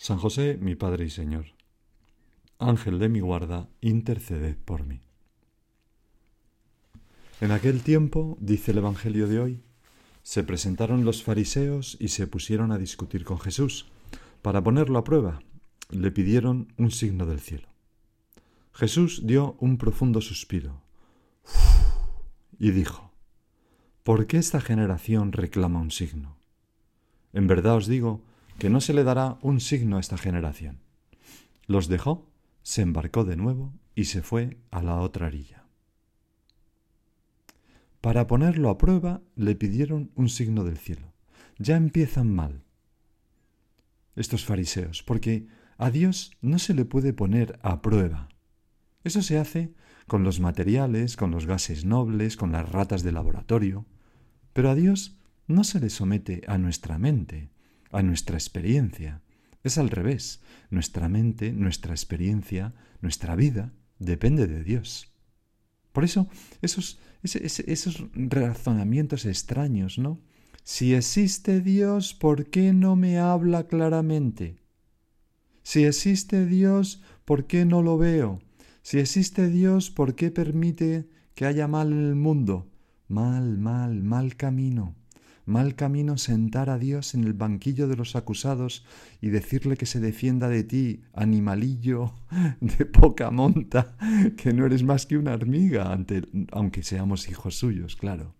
San José, mi Padre y Señor, Ángel de mi guarda, interceded por mí. En aquel tiempo, dice el Evangelio de hoy, se presentaron los fariseos y se pusieron a discutir con Jesús. Para ponerlo a prueba, le pidieron un signo del cielo. Jesús dio un profundo suspiro y dijo, ¿por qué esta generación reclama un signo? En verdad os digo que no se le dará un signo a esta generación. Los dejó, se embarcó de nuevo y se fue a la otra orilla. Para ponerlo a prueba le pidieron un signo del cielo. Ya empiezan mal estos fariseos, porque a Dios no se le puede poner a prueba. Eso se hace con los materiales, con los gases nobles, con las ratas de laboratorio, pero a Dios no se le somete a nuestra mente, a nuestra experiencia. Es al revés. Nuestra mente, nuestra experiencia, nuestra vida depende de Dios. Por eso, esos, esos razonamientos extraños, ¿no? Si existe Dios, ¿por qué no me habla claramente? Si existe Dios, ¿por qué no lo veo? Si existe Dios, ¿por qué permite que haya mal en el mundo? Mal, mal, mal camino. Mal camino sentar a Dios en el banquillo de los acusados y decirle que se defienda de ti, animalillo de poca monta, que no eres más que una hormiga, aunque seamos hijos suyos, claro.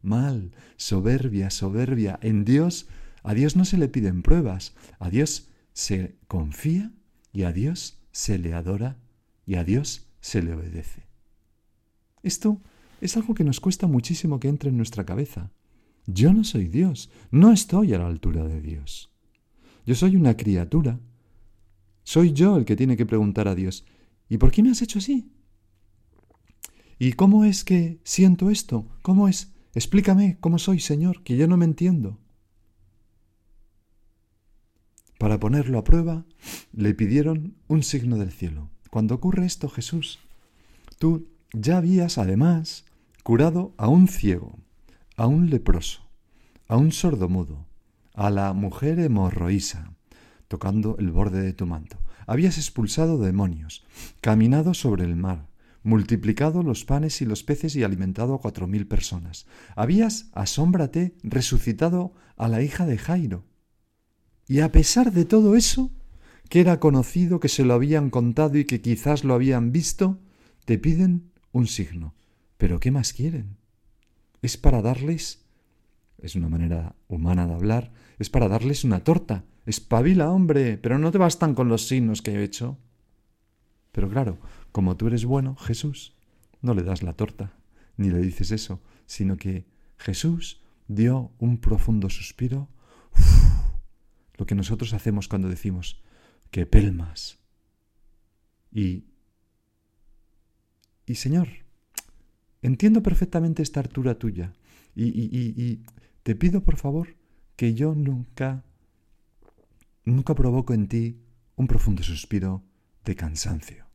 Mal, soberbia, soberbia. En Dios, a Dios no se le piden pruebas, a Dios se confía y a Dios se le adora y a Dios se le obedece. Esto es algo que nos cuesta muchísimo que entre en nuestra cabeza. Yo no soy Dios, no estoy a la altura de Dios. Yo soy una criatura. Soy yo el que tiene que preguntar a Dios, ¿y por qué me has hecho así? ¿Y cómo es que siento esto? ¿Cómo es? Explícame cómo soy, Señor, que yo no me entiendo. Para ponerlo a prueba, le pidieron un signo del cielo. Cuando ocurre esto, Jesús, tú ya habías además curado a un ciego a un leproso, a un sordomudo, a la mujer hemorroísa, tocando el borde de tu manto. Habías expulsado demonios, caminado sobre el mar, multiplicado los panes y los peces y alimentado a cuatro mil personas. Habías, asómbrate, resucitado a la hija de Jairo. Y a pesar de todo eso, que era conocido, que se lo habían contado y que quizás lo habían visto, te piden un signo. ¿Pero qué más quieren? Es para darles, es una manera humana de hablar, es para darles una torta. Espabila, hombre, pero no te bastan con los signos que he hecho. Pero claro, como tú eres bueno, Jesús, no le das la torta, ni le dices eso, sino que Jesús dio un profundo suspiro, lo que nosotros hacemos cuando decimos que pelmas. Y, y Señor, Entiendo perfectamente esta altura tuya y, y, te pido por favor que yo nunca, nunca provoco en ti un profundo suspiro de cansancio,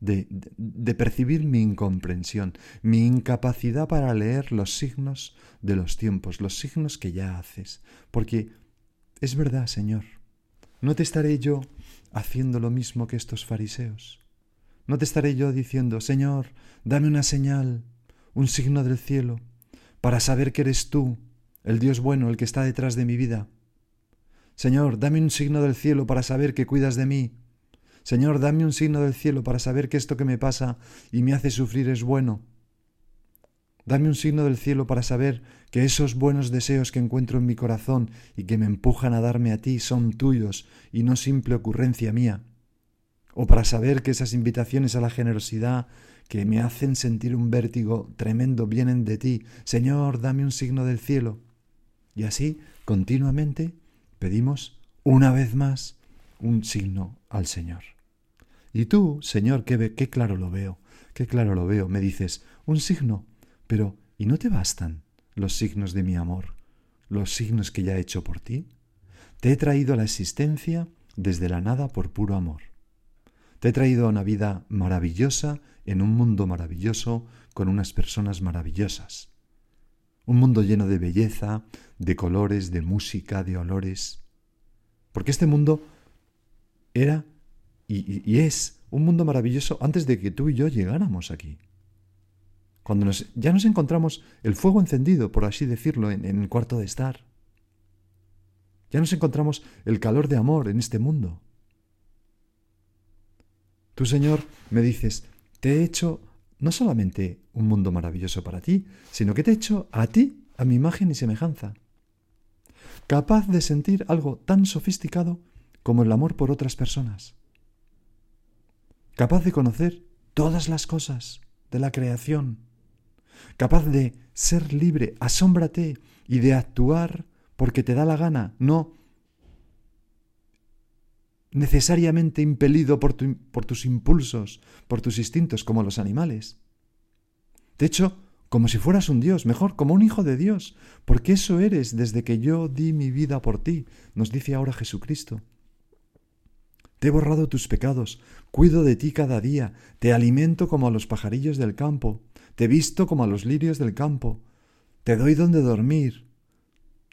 de, de, percibir mi incomprensión, mi incapacidad para leer los signos de los tiempos, los signos que ya haces. Porque es verdad, Señor, ¿no te estaré yo haciendo lo mismo que estos fariseos? No te estaré yo diciendo, Señor, dame una señal, un signo del cielo, para saber que eres tú, el Dios bueno, el que está detrás de mi vida. Señor, dame un signo del cielo para saber que cuidas de mí. Señor, dame un signo del cielo para saber que esto que me pasa y me hace sufrir es bueno. Dame un signo del cielo para saber que esos buenos deseos que encuentro en mi corazón y que me empujan a darme a ti son tuyos y no simple ocurrencia mía. O para saber que esas invitaciones a la generosidad que me hacen sentir un vértigo tremendo vienen de ti. Señor, dame un signo del cielo. Y así, continuamente, pedimos una vez más un signo al Señor. Y tú, Señor, qué, qué claro lo veo, qué claro lo veo, me dices, un signo, pero ¿y no te bastan los signos de mi amor, los signos que ya he hecho por ti? Te he traído a la existencia desde la nada por puro amor. Te he traído a una vida maravillosa en un mundo maravilloso con unas personas maravillosas. Un mundo lleno de belleza, de colores, de música, de olores. Porque este mundo era y, es un mundo maravilloso antes de que tú y yo llegáramos aquí. Cuando ya nos encontramos el fuego encendido, por así decirlo, en, en el cuarto de estar. Ya nos encontramos el calor de amor en este mundo. Tú, Señor, me dices, te he hecho no solamente un mundo maravilloso para ti, sino que te he hecho a ti, a mi imagen y semejanza. Capaz de sentir algo tan sofisticado como el amor por otras personas. Capaz de conocer todas las cosas de la creación. Capaz de ser libre, asómbrate, y de actuar porque te da la gana, no necesariamente impelido por, tus impulsos, por tus instintos, como los animales. De hecho, como si fueras un Dios, mejor como un hijo de Dios, porque eso eres desde que yo di mi vida por ti, nos dice ahora Jesucristo. Te he borrado tus pecados, cuido de ti cada día, te alimento como a los pajarillos del campo, te visto como a los lirios del campo, te doy donde dormir,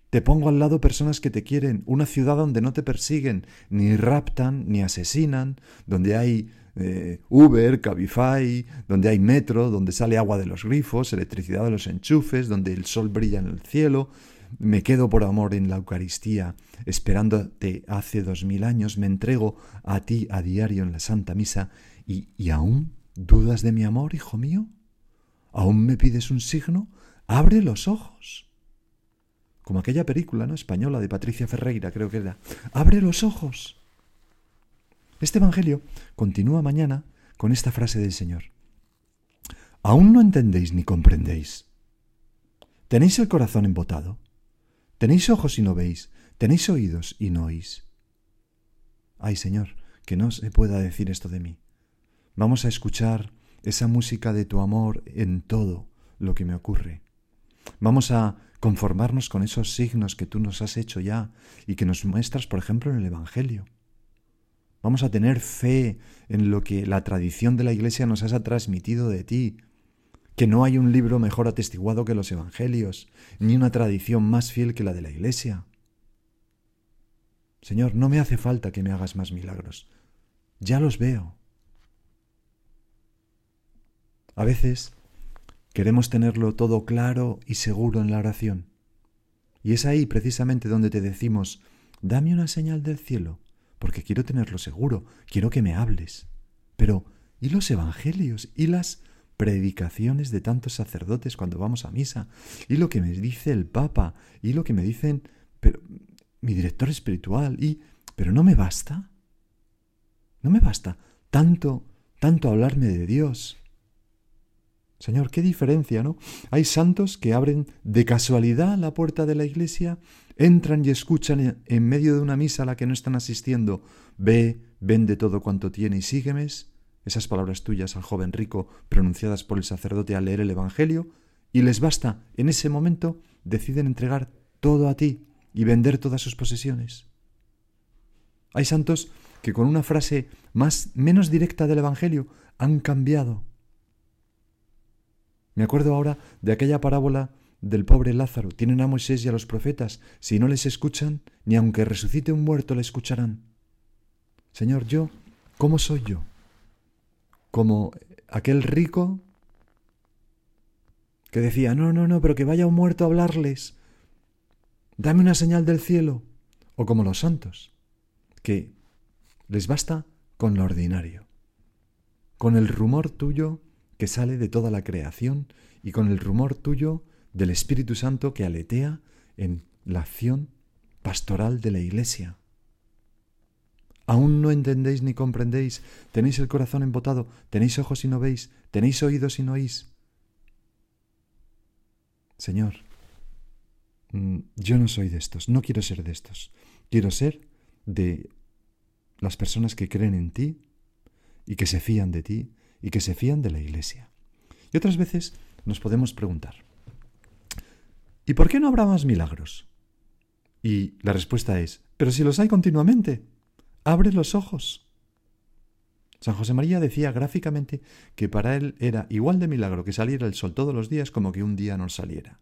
te pongo al lado personas que te quieren, una ciudad donde no te persiguen, ni raptan, ni asesinan, donde hay eh, Uber, Cabify, donde hay metro, donde sale agua de los grifos, electricidad de los enchufes, donde el sol brilla en el cielo, me quedo por amor en la Eucaristía, esperándote hace dos mil años, me entrego a ti a diario en la Santa Misa, y, y aún dudas de mi amor, hijo mío. ¿Aún me pides un signo? Abre los ojos. Como aquella película ¿no? española de Patricia Ferreira, creo que era. Abre los ojos. Este Evangelio continúa mañana con esta frase del Señor. ¿Aún no entendéis ni comprendéis? ¿Tenéis el corazón embotado? Tenéis ojos y no veis, tenéis oídos y no oís. Ay Señor, que no se pueda decir esto de mí. Vamos a escuchar esa música de tu amor en todo lo que me ocurre. Vamos a conformarnos con esos signos que tú nos has hecho ya y que nos muestras, por ejemplo, en el Evangelio. Vamos a tener fe en lo que la tradición de la Iglesia nos ha transmitido de ti, que no hay un libro mejor atestiguado que los Evangelios, ni una tradición más fiel que la de la Iglesia. Señor, no me hace falta que me hagas más milagros. Ya los veo. A veces queremos tenerlo todo claro y seguro en la oración. Y es ahí precisamente donde te decimos, dame una señal del cielo, porque quiero tenerlo seguro, quiero que me hables. Pero, ¿y los evangelios? ¿Y las predicaciones de tantos sacerdotes cuando vamos a misa, y lo que me dice el Papa, y lo que me dicen pero, mi director espiritual, y... Pero no me basta. No me basta tanto, tanto hablarme de Dios. Señor, qué diferencia, ¿no? Hay santos que abren de casualidad la puerta de la iglesia, entran y escuchan en medio de una misa a la que no están asistiendo, ve, vende todo cuanto tiene y sígueme, esas palabras tuyas al joven rico pronunciadas por el sacerdote al leer el Evangelio, y les basta, en ese momento deciden entregar todo a ti y vender todas sus posesiones. Hay santos que con una frase más menos directa del Evangelio han cambiado. Me acuerdo ahora de aquella parábola del pobre Lázaro. Tienen a Moisés y a los profetas. Si no les escuchan, ni aunque resucite un muerto le escucharán. Señor, yo, ¿cómo soy yo? como aquel rico que decía, no, no, no, pero que vaya un muerto a hablarles. Dame una señal del cielo. o como los santos, que les basta con lo ordinario, con el rumor tuyo que sale de toda la creación y con el rumor tuyo del Espíritu Santo que aletea en la acción pastoral de la Iglesia. Aún no entendéis ni comprendéis, tenéis el corazón embotado, tenéis ojos y no veis, tenéis oídos y no oís. Señor, mm, yo no soy de estos, no quiero ser de estos, quiero ser de las personas que creen en ti y que se fían de ti y que se fían de la Iglesia. Y otras veces nos podemos preguntar, ¿y por qué no habrá más milagros? Y la respuesta es, pero si los hay continuamente, abre los ojos. San José María decía gráficamente que para él era igual de milagro que saliera el sol todos los días como que un día no saliera.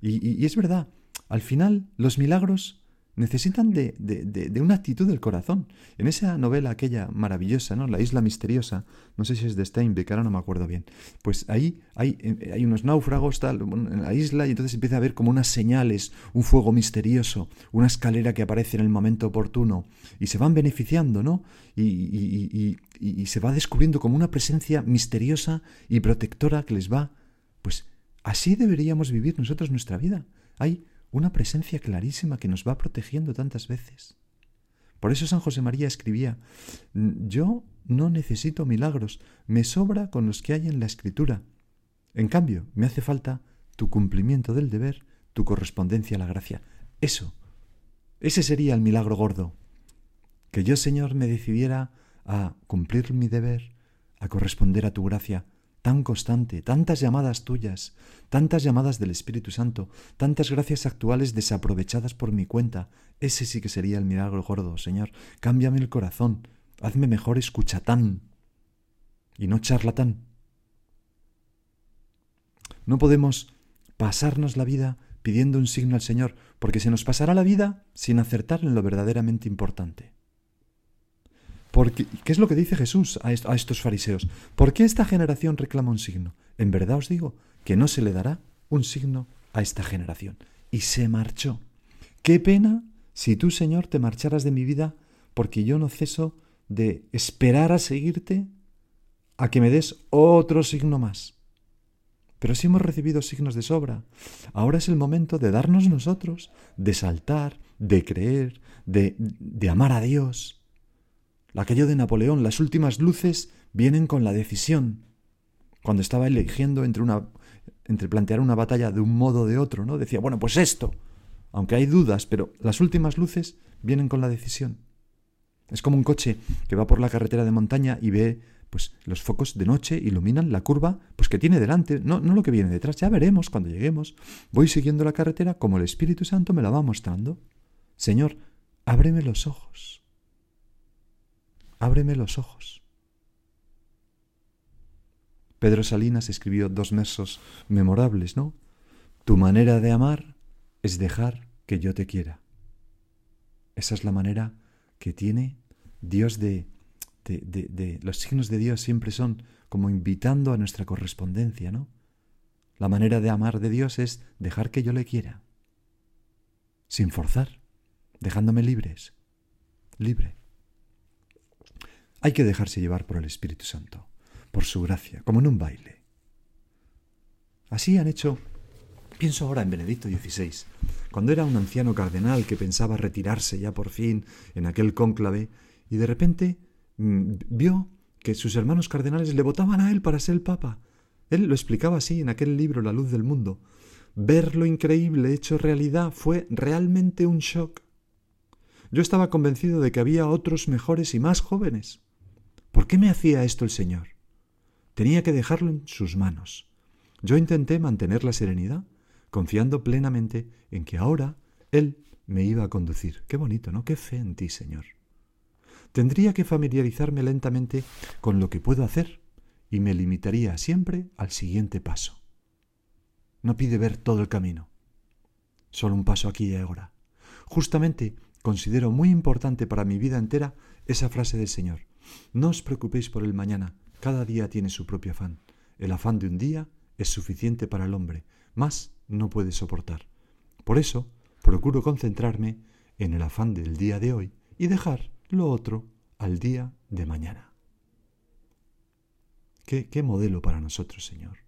Y, y es verdad, al final los milagros necesitan de, de, una actitud del corazón. En esa novela aquella maravillosa, ¿no? La isla misteriosa, no sé si es de Steinbeck, ahora no me acuerdo bien, pues ahí hay, eh, hay unos náufragos tal, en la isla y entonces empieza a ver como unas señales, un fuego misterioso, una escalera que aparece en el momento oportuno y se van beneficiando, ¿no? Y, y, y, y se va descubriendo como una presencia misteriosa y protectora que les va, pues así deberíamos vivir nosotros nuestra vida. Hay una presencia clarísima que nos va protegiendo tantas veces. Por eso San José María escribía, yo no necesito milagros, me sobra con los que hay en la escritura. En cambio, me hace falta tu cumplimiento del deber, tu correspondencia a la gracia. Eso, ese sería el milagro gordo. Que yo, Señor, me decidiera a cumplir mi deber, a corresponder a tu gracia, tan constante, tantas llamadas tuyas, tantas llamadas del Espíritu Santo, tantas gracias actuales desaprovechadas por mi cuenta. Ese sí que sería el milagro gordo, Señor. Cámbiame el corazón, hazme mejor escuchatán y no charlatán. No podemos pasarnos la vida pidiendo un signo al Señor, porque se nos pasará la vida sin acertar en lo verdaderamente importante. ¿Qué es lo que dice Jesús a, estos fariseos? ¿Por qué esta generación reclama un signo? En verdad os digo que no se le dará un signo a esta generación. Y se marchó. Qué pena si tú, Señor, te marcharas de mi vida porque yo no ceso de esperar a seguirte a que me des otro signo más. Pero si hemos recibido signos de sobra, ahora es el momento de darnos nosotros, de saltar, de creer, de, de amar a Dios, Aquello de Napoleón, las últimas luces vienen con la decisión. Cuando estaba eligiendo entre, una, entre plantear una batalla de un modo o de otro, ¿no? Decía, bueno, pues esto. Aunque hay dudas, pero las últimas luces vienen con la decisión. Es como un coche que va por la carretera de montaña y ve pues los focos de noche iluminan la curva pues que tiene delante, no, no lo que viene detrás, ya veremos cuando lleguemos. Voy siguiendo la carretera como el Espíritu Santo me la va mostrando. Señor, ábreme los ojos ábreme los ojos. Pedro Salinas escribió dos versos memorables, ¿no? Tu manera de amar es dejar que yo te quiera. Esa es la manera que tiene Dios de, de, de, Los signos de Dios siempre son como invitando a nuestra correspondencia, ¿no? La manera de amar de Dios es dejar que yo le quiera, sin forzar, dejándome libres, libre. Hay que dejarse llevar por el Espíritu Santo, por su gracia, como en un baile. Así han hecho, pienso ahora en Benedicto XVI, cuando era un anciano cardenal que pensaba retirarse ya por fin en aquel cónclave, y de repente mm, vio que sus hermanos cardenales le votaban a él para ser el Papa. Él lo explicaba así en aquel libro La luz del mundo. Ver lo increíble hecho realidad fue realmente un shock. Yo estaba convencido de que había otros mejores y más jóvenes. ¿Por qué me hacía esto el Señor? Tenía que dejarlo en sus manos. Yo intenté mantener la serenidad, confiando plenamente en que ahora Él me iba a conducir. Qué bonito, ¿no? Qué fe en ti, Señor. Tendría que familiarizarme lentamente con lo que puedo hacer y me limitaría siempre al siguiente paso. No pide ver todo el camino, solo un paso aquí y ahora. Justamente considero muy importante para mi vida entera esa frase del Señor. No os preocupéis por el mañana, cada día tiene su propio afán. El afán de un día es suficiente para el hombre, más no puede soportar. Por eso, procuro concentrarme en el afán del día de hoy y dejar lo otro al día de mañana. ¿Qué, modelo para nosotros, Señor?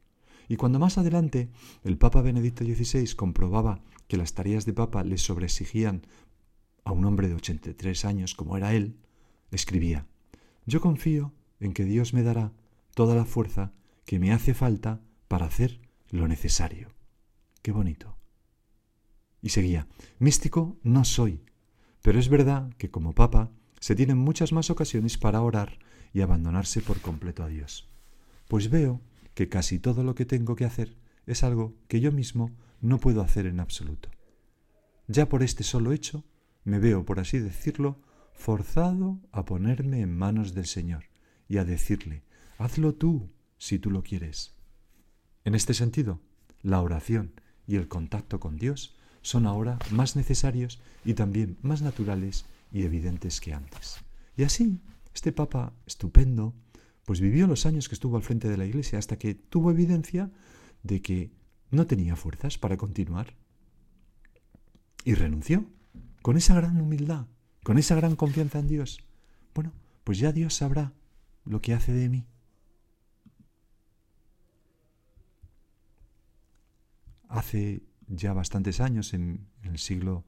Y cuando más adelante el Papa Benedicto XVI comprobaba que las tareas de Papa le sobreexigían a un hombre de 83 años como era él, escribía, Yo confío en que Dios me dará toda la fuerza que me hace falta para hacer lo necesario. Qué bonito. Y seguía, místico no soy, pero es verdad que como Papa se tienen muchas más ocasiones para orar y abandonarse por completo a Dios. Pues veo que casi todo lo que tengo que hacer es algo que yo mismo no puedo hacer en absoluto. Ya por este solo hecho me veo, por así decirlo, forzado a ponerme en manos del Señor y a decirle, hazlo tú si tú lo quieres. En este sentido, la oración y el contacto con Dios son ahora más necesarios y también más naturales y evidentes que antes. Y así, este Papa estupendo, pues vivió los años que estuvo al frente de la Iglesia hasta que tuvo evidencia de que no tenía fuerzas para continuar. Y renunció, con esa gran humildad, con esa gran confianza en Dios. Bueno, pues ya Dios sabrá lo que hace de mí. Hace ya bastantes años, en, el siglo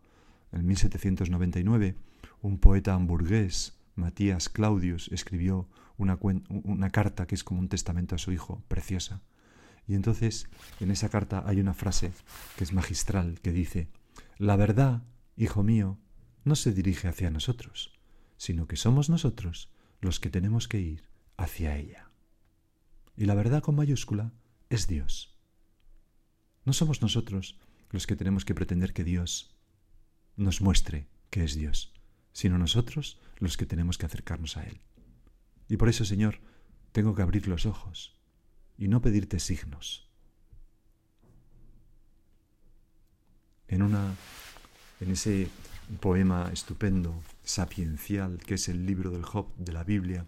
en 1799, un poeta hamburgués, Matías Claudius, escribió una, una carta que es como un testamento a su hijo, preciosa. Y entonces en esa carta hay una frase que es magistral, que dice, La verdad, hijo mío, no se dirige hacia nosotros, sino que somos nosotros los que tenemos que ir hacia ella. Y la verdad con mayúscula es Dios. No somos nosotros los que tenemos que pretender que Dios nos muestre que es Dios, sino nosotros los que tenemos que acercarnos a Él. Y por eso, Señor, tengo que abrir los ojos y no pedirte signos. En una en ese poema estupendo, sapiencial, que es el libro del Job de la Biblia,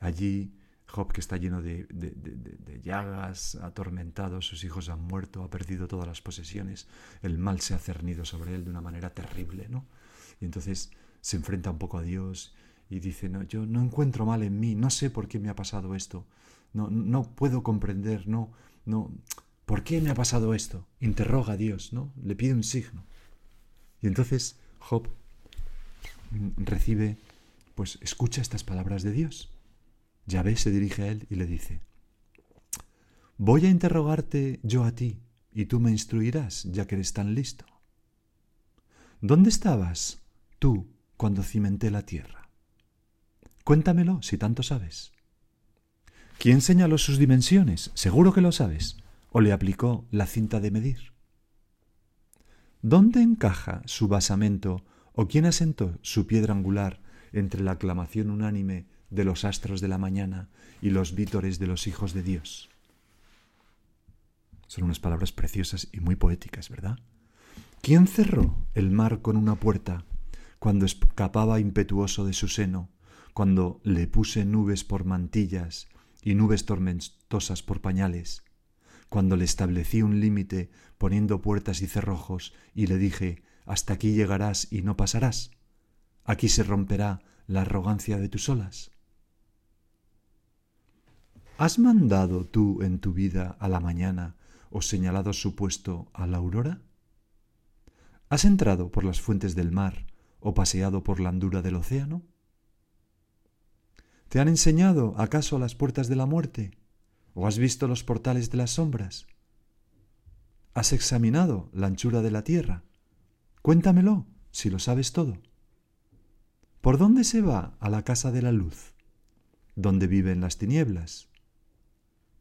allí Job que está lleno de, de, llagas, atormentado, sus hijos han muerto, ha perdido todas las posesiones, el mal se ha cernido sobre él de una manera terrible, ¿no? Y entonces se enfrenta un poco a Dios y dice, no, yo no encuentro mal en mí, no sé por qué me ha pasado esto, no, no puedo comprender, no, no, ¿por qué me ha pasado esto? Interroga a Dios, ¿no? Le pide un signo. Y entonces Job recibe, pues escucha estas palabras de Dios Yahvé se dirige a él y le dice, Voy a interrogarte yo a ti, y tú me instruirás, ya que eres tan listo. ¿Dónde estabas tú cuando cimenté la tierra? Cuéntamelo, si tanto sabes. ¿Quién señaló sus dimensiones? Seguro que lo sabes. ¿O le aplicó la cinta de medir? ¿Dónde encaja su basamento o quién asentó su piedra angular entre la aclamación unánime de los astros de la mañana y los vítores de los hijos de Dios. Son unas palabras preciosas y muy poéticas, ¿verdad? ¿Quién cerró el mar con una puerta cuando escapaba impetuoso de su seno, cuando le puse nubes por mantillas y nubes tormentosas por pañales, cuando le establecí un límite poniendo puertas y cerrojos y le dije, hasta aquí llegarás y no pasarás? Aquí se romperá la arrogancia de tus olas. ¿Has mandado tú en tu vida a la mañana o señalado su puesto a la aurora? ¿Has entrado por las fuentes del mar o paseado por la andura del océano? ¿Te han enseñado acaso las puertas de la muerte? ¿O has visto los portales de las sombras? ¿Has examinado la anchura de la tierra? Cuéntamelo, si lo sabes todo. ¿Por dónde se va a la casa de la luz? ¿Dónde viven las tinieblas?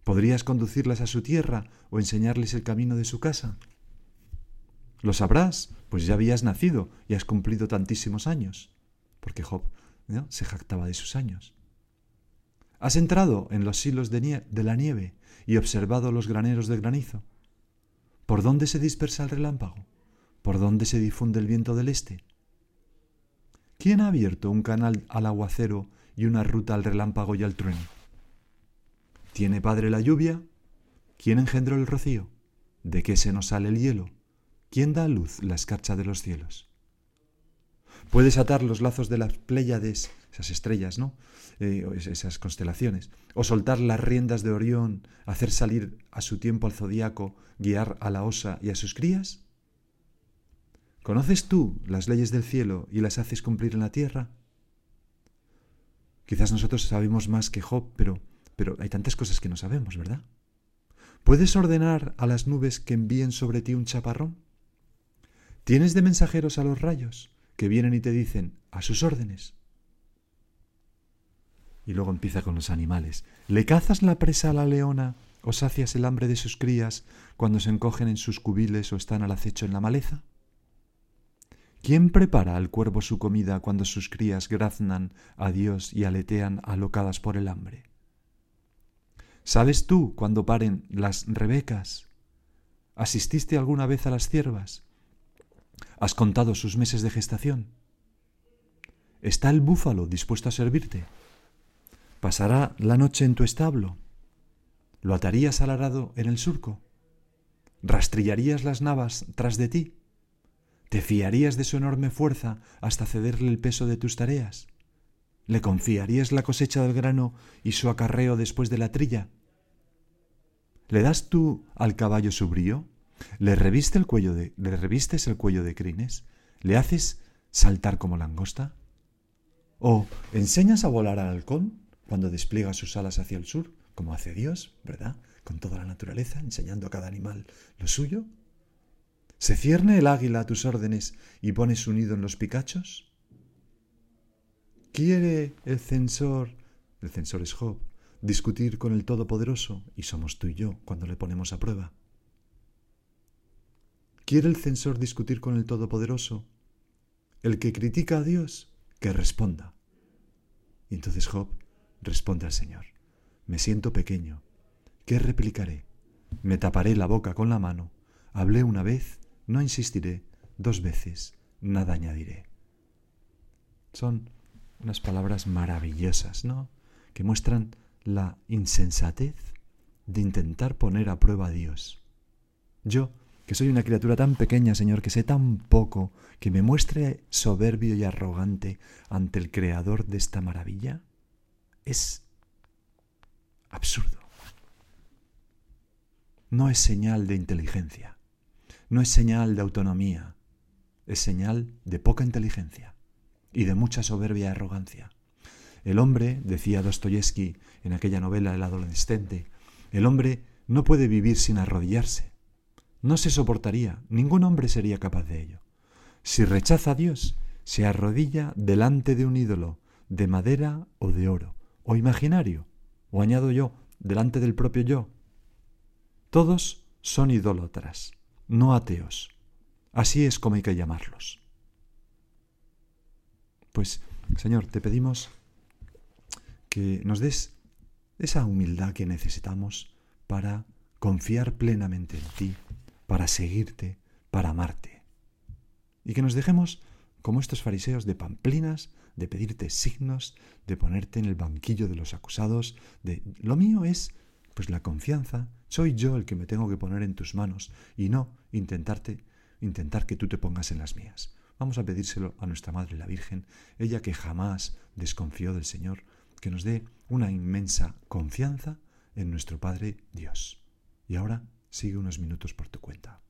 ¿Podrías conducirlas a su tierra o enseñarles el camino de su casa? Lo sabrás, pues ya habías nacido y has cumplido tantísimos años, porque Job se jactaba de sus años. Has entrado en los silos de, la nieve y observado los graneros de granizo. ¿Por dónde se dispersa el relámpago? ¿Por dónde se difunde el viento del este? ¿Quién ha abierto un canal al aguacero y una ruta al relámpago y al trueno? ¿Tiene padre la lluvia? ¿Quién engendró el rocío? ¿De qué se nos sale el hielo? ¿Quién da a luz la escarcha de los cielos? Puedes atar los lazos de las Pléyades, esas estrellas, ¿no? Eh, esas constelaciones. O soltar las riendas de Orión, hacer salir a su tiempo al zodiaco, guiar a la osa y a sus crías. ¿Conoces tú las leyes del cielo y las haces cumplir en la tierra? Quizás nosotros sabemos más que Job, pero, pero hay tantas cosas que no sabemos, ¿verdad? ¿Puedes ordenar a las nubes que envíen sobre ti un chaparrón? ¿Tienes de mensajeros a los rayos que vienen y te dicen a sus órdenes? Y luego empieza con los animales. ¿Le cazas la presa a la leona o sacias el hambre de sus crías cuando se encogen en sus cubiles o están al acecho en la maleza? ¿Quién prepara al cuervo su comida cuando sus crías graznan a Dios y aletean alocadas por el hambre? ¿Sabes tú cuándo paren las rebecas? ¿Asististe alguna vez a las ciervas? ¿Has contado sus meses de gestación? ¿Está el búfalo dispuesto a servirte? ¿Pasará la noche en tu establo? ¿Lo atarías al arado en el surco? ¿Rastrillarías las navas tras de ti? ¿Te fiarías de su enorme fuerza hasta cederle el peso de tus tareas? ¿Le confiarías la cosecha del grano y su acarreo después de la trilla? ¿Le das tú al caballo su brío? ¿Le, reviste el cuello de, ¿Le revistes el cuello de crines? ¿Le haces saltar como langosta? ¿O enseñas a volar al halcón cuando despliega sus alas hacia el sur, como hace Dios, ¿verdad? Con toda la naturaleza, enseñando a cada animal lo suyo. ¿Se cierne el águila a tus órdenes y pone su nido en los picachos? ¿Quiere el censor, el censor es Job, discutir con el Todopoderoso, y somos tú y yo cuando le ponemos a prueba? ¿Quiere el censor discutir con el Todopoderoso? El que critica a Dios, que responda. Y entonces Job responde al Señor, me siento pequeño, ¿qué replicaré? Me taparé la boca con la mano, hablé una vez no insistiré dos veces, nada añadiré. Son unas palabras maravillosas, ¿no? Que muestran la insensatez de intentar poner a prueba a Dios. Yo, que soy una criatura tan pequeña, Señor, que sé tan poco, que me muestre soberbio y arrogante ante el Creador de esta maravilla, es absurdo. No es señal de inteligencia no es señal de autonomía, es señal de poca inteligencia y de mucha soberbia y arrogancia. El hombre, decía Dostoyevsky en aquella novela El adolescente, el hombre no puede vivir sin arrodillarse. No se soportaría, ningún hombre sería capaz de ello. Si rechaza a Dios, se arrodilla delante de un ídolo, de madera o de oro, o imaginario, o añado yo, delante del propio yo. Todos son idólatras no ateos. Así es como hay que llamarlos. Pues, Señor, te pedimos que nos des esa humildad que necesitamos para confiar plenamente en ti, para seguirte, para amarte. Y que nos dejemos, como estos fariseos, de pamplinas, de pedirte signos, de ponerte en el banquillo de los acusados, de lo mío es pues la confianza, soy yo el que me tengo que poner en tus manos y no intentarte, intentar que tú te pongas en las mías. Vamos a pedírselo a nuestra Madre la Virgen, ella que jamás desconfió del Señor, que nos dé una inmensa confianza en nuestro Padre Dios. Y ahora sigue unos minutos por tu cuenta.